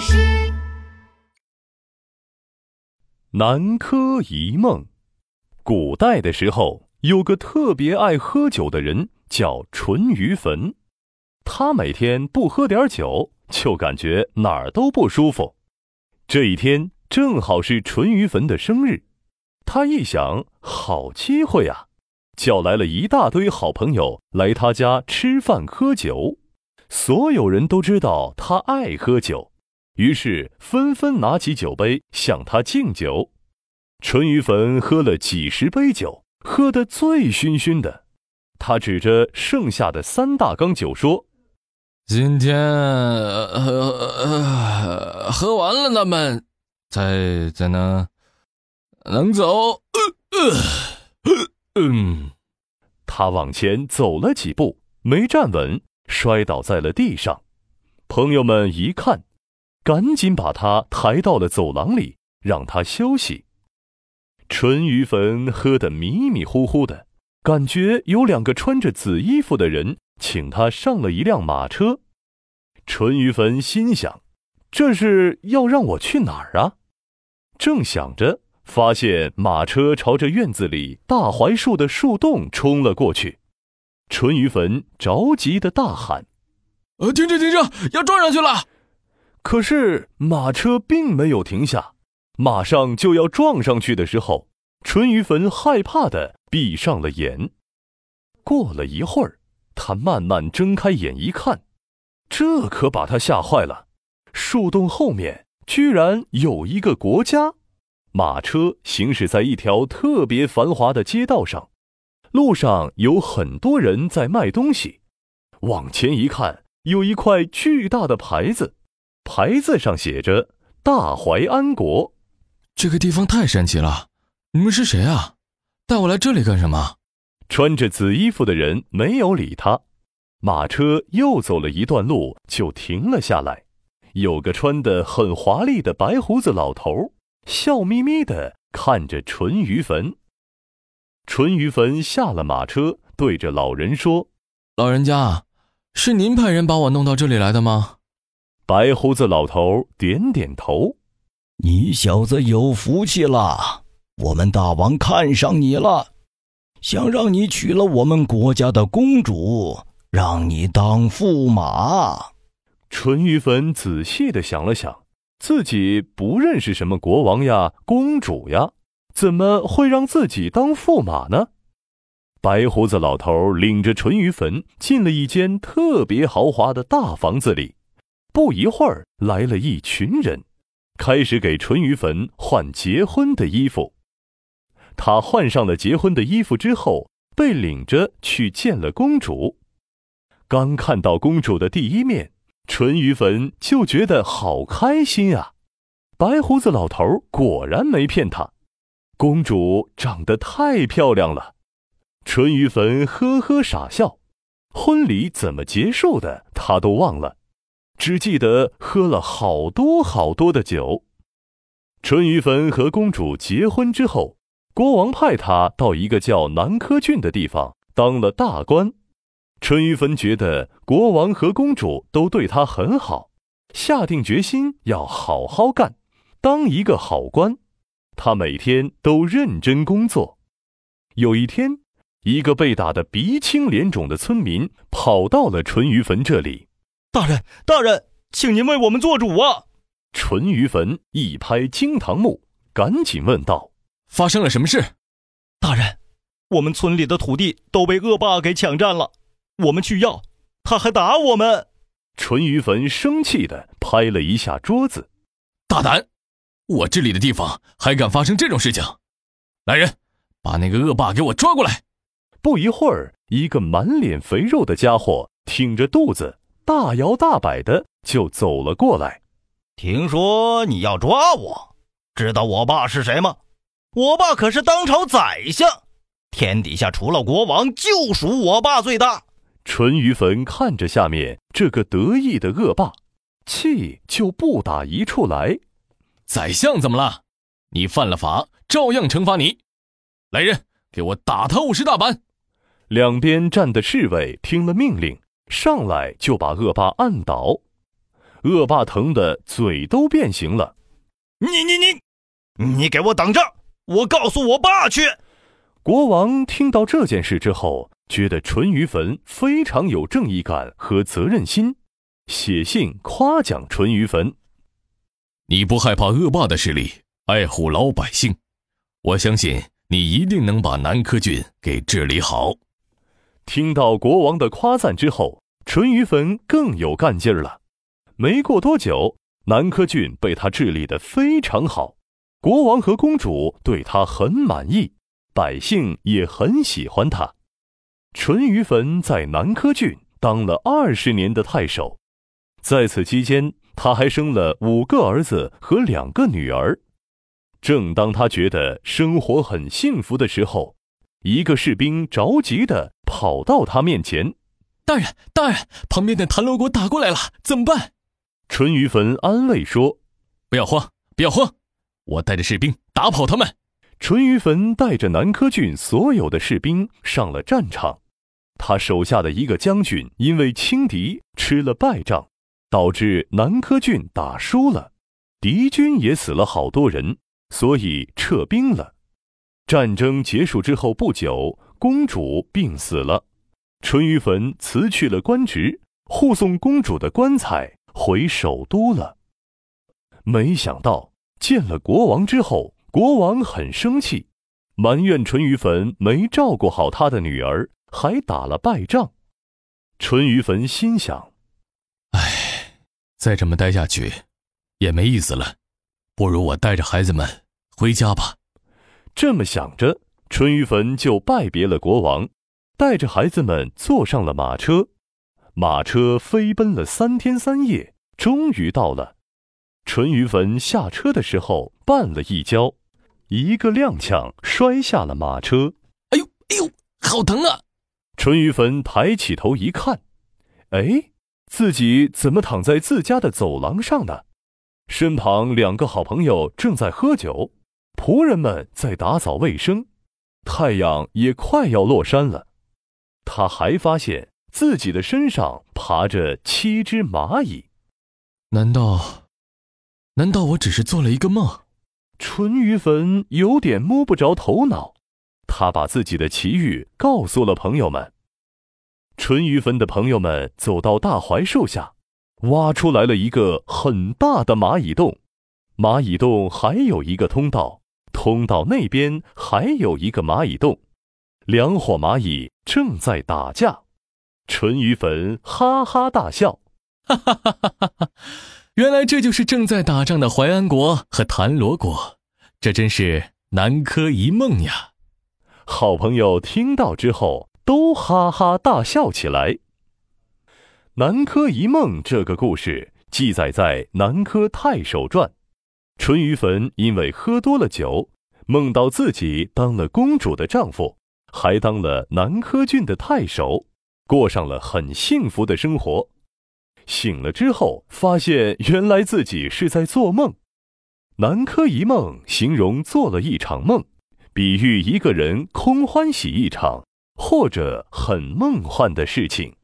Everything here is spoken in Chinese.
师。南柯一梦。古代的时候，有个特别爱喝酒的人，叫淳于棼。他每天不喝点酒，就感觉哪儿都不舒服。这一天正好是淳于棼的生日，他一想，好机会啊，叫来了一大堆好朋友来他家吃饭喝酒。所有人都知道他爱喝酒。于是纷纷拿起酒杯向他敬酒，淳于棼喝了几十杯酒，喝得醉醺醺的。他指着剩下的三大缸酒说：“今天呃喝完了，咱们才才能能走。”嗯，他往前走了几步，没站稳，摔倒在了地上。朋友们一看。赶紧把他抬到了走廊里，让他休息。淳于棼喝得迷迷糊糊的，感觉有两个穿着紫衣服的人请他上了一辆马车。淳于棼心想：“这是要让我去哪儿啊？”正想着，发现马车朝着院子里大槐树的树洞冲了过去。淳于棼着急的大喊：“呃，停车，停车，要撞上去了！”可是马车并没有停下，马上就要撞上去的时候，淳于棼害怕的闭上了眼。过了一会儿，他慢慢睁开眼一看，这可把他吓坏了。树洞后面居然有一个国家，马车行驶在一条特别繁华的街道上，路上有很多人在卖东西。往前一看，有一块巨大的牌子。牌子上写着“大淮安国”，这个地方太神奇了。你们是谁啊？带我来这里干什么？穿着紫衣服的人没有理他。马车又走了一段路，就停了下来。有个穿得很华丽的白胡子老头，笑眯眯的看着淳于棼。淳于棼下了马车，对着老人说：“老人家，是您派人把我弄到这里来的吗？”白胡子老头点点头：“你小子有福气了，我们大王看上你了，想让你娶了我们国家的公主，让你当驸马。”淳于棼仔细的想了想，自己不认识什么国王呀、公主呀，怎么会让自己当驸马呢？白胡子老头领着淳于棼进了一间特别豪华的大房子里。不一会儿，来了一群人，开始给淳于棼换结婚的衣服。他换上了结婚的衣服之后，被领着去见了公主。刚看到公主的第一面，淳于棼就觉得好开心啊！白胡子老头果然没骗他，公主长得太漂亮了。淳于棼呵呵傻笑，婚礼怎么结束的，他都忘了。只记得喝了好多好多的酒。淳于棼和公主结婚之后，国王派他到一个叫南柯郡的地方当了大官。淳于棼觉得国王和公主都对他很好，下定决心要好好干，当一个好官。他每天都认真工作。有一天，一个被打得鼻青脸肿的村民跑到了淳于棼这里。大人，大人，请您为我们做主啊！淳于棼一拍惊堂木，赶紧问道：“发生了什么事？”大人，我们村里的土地都被恶霸给抢占了，我们去要，他还打我们。淳于棼生气的拍了一下桌子：“大胆！我治理的地方还敢发生这种事情？来人，把那个恶霸给我抓过来！”不一会儿，一个满脸肥肉的家伙挺着肚子。大摇大摆的就走了过来。听说你要抓我，知道我爸是谁吗？我爸可是当朝宰相，天底下除了国王，就属我爸最大。淳于棼看着下面这个得意的恶霸，气就不打一处来。宰相怎么了？你犯了法，照样惩罚你。来人，给我打他五十大板！两边站的侍卫听了命令。上来就把恶霸按倒，恶霸疼得嘴都变形了。你你你，你给我等着！我告诉我爸去。国王听到这件事之后，觉得淳于棼非常有正义感和责任心，写信夸奖淳于棼：“你不害怕恶霸的势力，爱护老百姓，我相信你一定能把南柯郡给治理好。”听到国王的夸赞之后，淳于棼更有干劲儿了。没过多久，南柯郡被他治理得非常好，国王和公主对他很满意，百姓也很喜欢他。淳于棼在南柯郡当了二十年的太守，在此期间，他还生了五个儿子和两个女儿。正当他觉得生活很幸福的时候，一个士兵着急地跑到他面前：“大人，大人，旁边的谭罗国打过来了，怎么办？”淳于棼安慰说：“不要慌，不要慌，我带着士兵打跑他们。”淳于棼带着南柯郡所有的士兵上了战场，他手下的一个将军因为轻敌吃了败仗，导致南柯郡打输了，敌军也死了好多人，所以撤兵了。战争结束之后不久，公主病死了，淳于棼辞去了官职，护送公主的棺材。回首都了，没想到见了国王之后，国王很生气，埋怨淳于棼没照顾好他的女儿，还打了败仗。淳于棼心想：“哎，再这么待下去，也没意思了，不如我带着孩子们回家吧。”这么想着，淳于棼就拜别了国王，带着孩子们坐上了马车。马车飞奔了三天三夜，终于到了。淳于棼下车的时候绊了一跤，一个踉跄摔下了马车。哎呦哎呦，好疼啊！淳于棼抬起头一看，哎，自己怎么躺在自家的走廊上呢？身旁两个好朋友正在喝酒，仆人们在打扫卫生，太阳也快要落山了。他还发现。自己的身上爬着七只蚂蚁，难道，难道我只是做了一个梦？淳于棼有点摸不着头脑。他把自己的奇遇告诉了朋友们。淳于棼的朋友们走到大槐树下，挖出来了一个很大的蚂蚁洞。蚂蚁洞还有一个通道，通道那边还有一个蚂蚁洞。两伙蚂蚁正在打架。淳于棼哈哈大笑，哈哈哈哈哈！原来这就是正在打仗的淮安国和谭罗国，这真是南柯一梦呀！好朋友听到之后都哈哈大笑起来。南柯一梦这个故事记载在《南柯太守传》，淳于棼因为喝多了酒，梦到自己当了公主的丈夫，还当了南柯郡的太守。过上了很幸福的生活，醒了之后发现原来自己是在做梦。南柯一梦形容做了一场梦，比喻一个人空欢喜一场或者很梦幻的事情。